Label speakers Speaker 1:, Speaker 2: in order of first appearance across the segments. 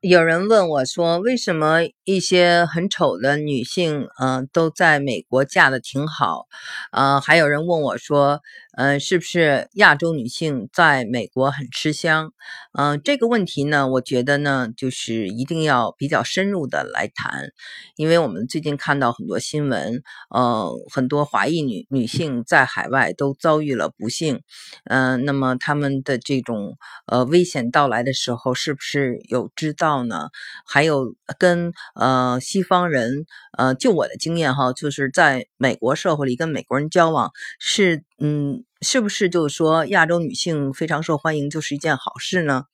Speaker 1: 有人问我说：“为什么一些很丑的女性，嗯，都在美国嫁的挺好？”呃，还有人问我说：“嗯，是不是亚洲女性在美国很吃香？”嗯，这个问题呢，我觉得呢，就是一定要比较深入的来谈，因为我们最近看到很多新闻，呃，很多华裔女女性在海外都遭遇了不幸，嗯，那么他们的这种呃危险到来的时候，是不是有知道呢？还有跟呃西方人，呃，就我的经验哈，就是在美国社会里跟美国人交往是，嗯。是不是就是说亚洲女性非常受欢迎就是一件好事呢？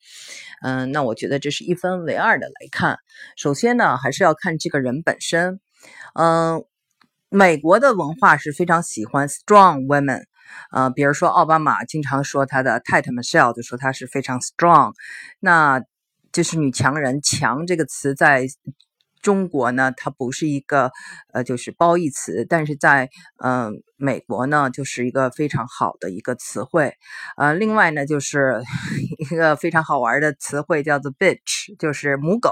Speaker 1: 嗯，那我觉得这是一分为二的来看。首先呢，还是要看这个人本身。嗯，美国的文化是非常喜欢 strong women。呃，比如说奥巴马经常说他的太太 Michelle 就说她是非常 strong，那就是女强人。强这个词在中国呢，它不是一个呃就是褒义词，但是在嗯。美国呢，就是一个非常好的一个词汇，呃，另外呢，就是 一个非常好玩的词汇，叫做 bitch，就是母狗。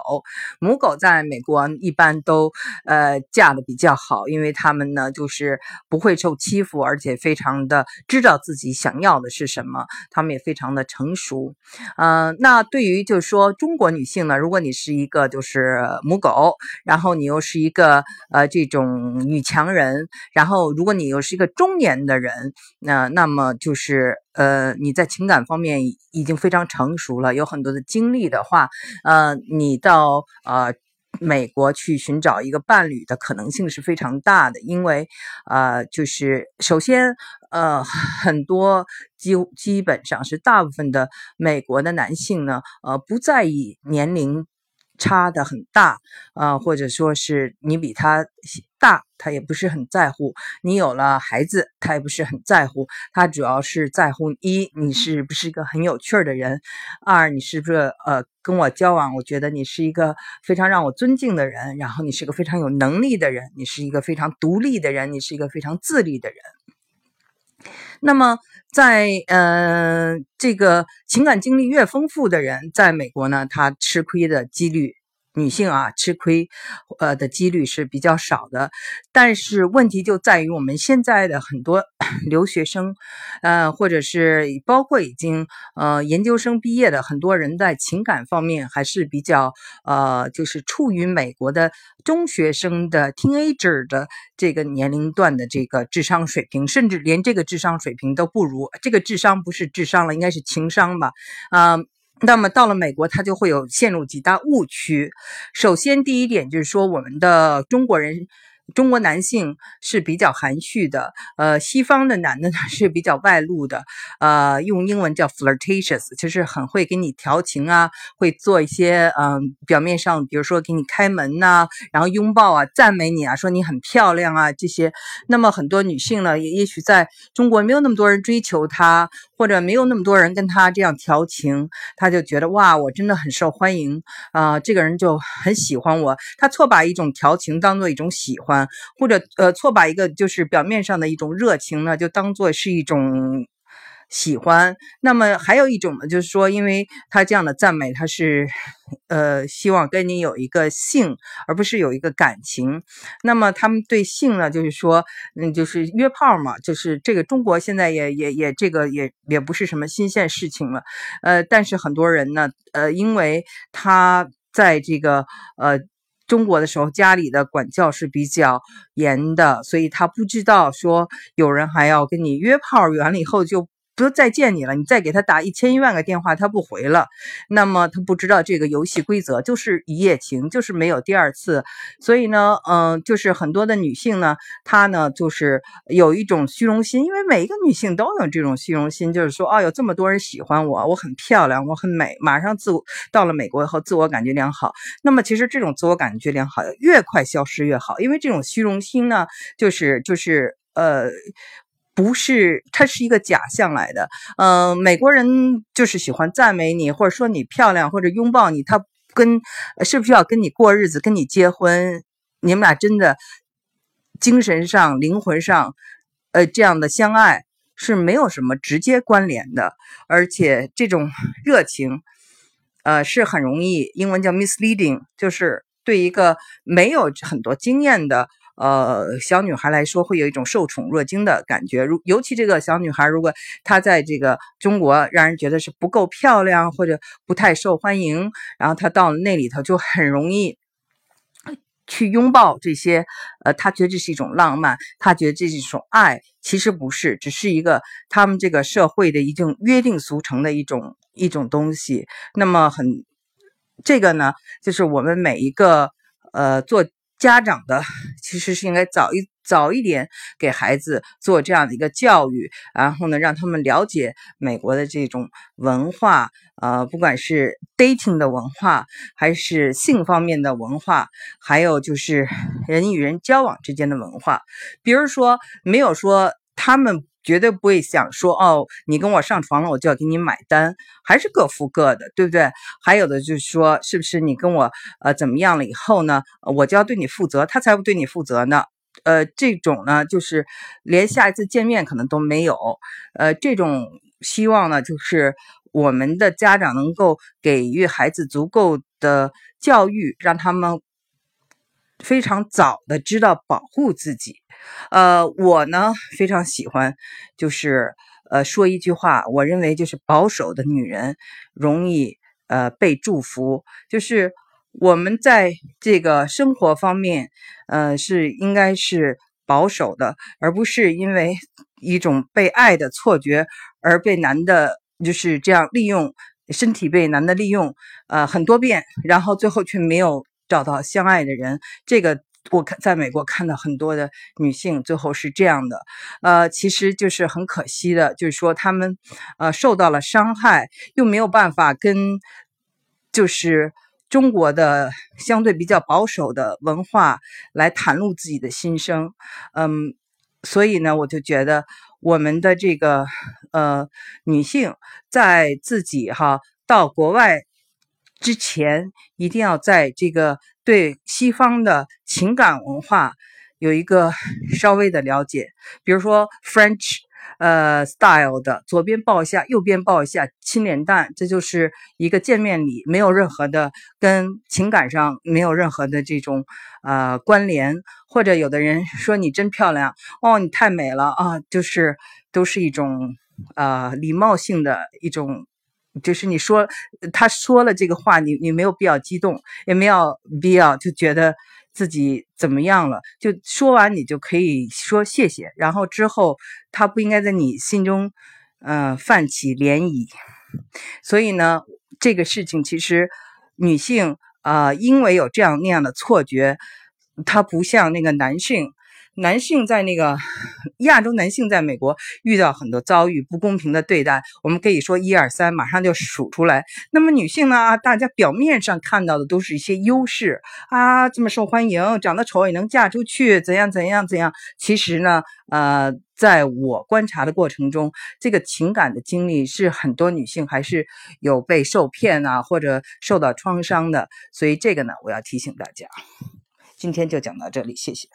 Speaker 1: 母狗在美国一般都呃嫁的比较好，因为他们呢就是不会受欺负，而且非常的知道自己想要的是什么，他们也非常的成熟。呃，那对于就是说中国女性呢，如果你是一个就是母狗，然后你又是一个呃这种女强人，然后如果你又是一个中年的人，那那么就是呃，你在情感方面已经非常成熟了，有很多的经历的话，呃，你到呃美国去寻找一个伴侣的可能性是非常大的，因为呃，就是首先呃，很多基基本上是大部分的美国的男性呢，呃，不在意年龄。差的很大啊，或者说是你比他大，他也不是很在乎。你有了孩子，他也不是很在乎。他主要是在乎一，你是不是一个很有趣儿的人；二，你是不是呃跟我交往，我觉得你是一个非常让我尊敬的人。然后你是个非常有能力的人，你是一个非常独立的人，你是一个非常自立的人。那么，在呃这个情感经历越丰富的人，在美国呢，他吃亏的几率。女性啊，吃亏，呃的几率是比较少的，但是问题就在于我们现在的很多 留学生，呃，或者是包括已经呃研究生毕业的很多人，在情感方面还是比较呃，就是处于美国的中学生的 teenager 的这个年龄段的这个智商水平，甚至连这个智商水平都不如。这个智商不是智商了，应该是情商吧？啊。那么到了美国，他就会有陷入几大误区。首先，第一点就是说，我们的中国人。中国男性是比较含蓄的，呃，西方的男的呢是比较外露的，呃，用英文叫 flirtatious，就是很会给你调情啊，会做一些嗯，表面上比如说给你开门呐，然后拥抱啊，赞美你啊，说你很漂亮啊这些。那么很多女性呢，也也许在中国没有那么多人追求她，或者没有那么多人跟她这样调情，她就觉得哇，我真的很受欢迎啊，这个人就很喜欢我。她错把一种调情当做一种喜欢。或者呃，错把一个就是表面上的一种热情呢，就当做是一种喜欢。那么还有一种呢，就是说，因为他这样的赞美，他是呃希望跟你有一个性，而不是有一个感情。那么他们对性呢，就是说，嗯，就是约炮嘛，就是这个中国现在也也也这个也也不是什么新鲜事情了。呃，但是很多人呢，呃，因为他在这个呃。中国的时候，家里的管教是比较严的，所以他不知道说有人还要跟你约炮，完了以后就。不再见你了，你再给他打一千一万个电话，他不回了。那么他不知道这个游戏规则，就是一夜情，就是没有第二次。所以呢，嗯，就是很多的女性呢，她呢就是有一种虚荣心，因为每一个女性都有这种虚荣心，就是说，哦，有这么多人喜欢我，我很漂亮，我很美，马上自我到了美国以后，自我感觉良好。那么其实这种自我感觉良好越快消失越好，因为这种虚荣心呢，就是就是呃。不是，它是一个假象来的。嗯，美国人就是喜欢赞美你，或者说你漂亮，或者拥抱你。他跟是不是要跟你过日子，跟你结婚？你们俩真的精神上、灵魂上，呃，这样的相爱是没有什么直接关联的。而且这种 热情，
Speaker 2: 呃，是很容易，英文叫 misleading，就是对一个没有很多经验的呃小女孩来说，会有一种受宠若惊的感觉。如尤其这个小女孩，如果她在这个中国让人觉得是不够漂亮或者不太受欢迎，然后她到了那里头就很容易。去拥抱这些，呃，他觉得这是一种浪漫，他觉得这是一种爱，其实不是，只是一个他们这个社会的一种约定俗成的一种一种东西。那么很，这个呢，就是我们每一个呃做。家长的其实是应该早一早一点给孩子做这样的一个教育，然后呢，让他们了解美国的这种文化，呃，不管是 dating 的文化，还是性方面的文化，还有就是人与人交往之间的文化。比如说，没有说他们。绝对不会想说哦，你跟我上床了，我就要给你买单，还是各付各的，对不对？还有的就是说，是不是你跟我呃怎么样了以后呢，我就要对你负责，他才不对你负责呢？呃，这种呢，就是连下一次见面可能都没有。呃，这种希望呢，就是我们的家长能够给予孩子足够的教育，让他们非常早的知道保护自己。呃，我呢非常喜欢，就是呃说一句话，我认为就是保守的女人容易呃被祝福，就是我们在这个生活方面，呃是应该是保守的，而不是因为一种被爱的错觉而被男的就是这样利用身体被男的利用呃很多遍，然后最后却没有找到相爱的人，这个。我看在美国看到很多的女性最后是这样的，呃，其实就是很可惜的，就是说她们呃受到了伤害，又没有办法跟就是中国的相对比较保守的文化来袒露自己的心声，嗯，所以呢，我就觉得我们的这个呃女性在自己哈到国外。之前一定要在这个对西方的情感文化有一个稍微的了解，比如说 French 呃 style 的左边抱一下，右边抱一下，亲脸蛋，这就是一个见面礼，没有任何的跟情感上没有任何的这种呃关联。或者有的人说你真漂亮哦，你太美了啊，就是都是一种呃礼貌性的一种。就是你说他说了这个话，你你没有必要激动，也没有必要就觉得自己怎么样了。就说完你就可以说谢谢，然后之后他不应该在你心中，嗯，泛起涟漪。所以呢，这个事情其实女性啊，因为有这样那样的错觉，她不像那个男性。男性在那个亚洲，男性在美国遇到很多遭遇不公平的对待，我们可以说一二三，马上就数出来。那么女性呢？大家表面上看到的都是一些优势啊，这么受欢迎，长得丑也能嫁出去，怎样怎样怎样。其实呢，呃，在我观察的过程中，这个情感的经历是很多女性还是有被受骗啊，或者受到创伤的。所以这个呢，我要提醒大家。今天就讲到这里，谢谢。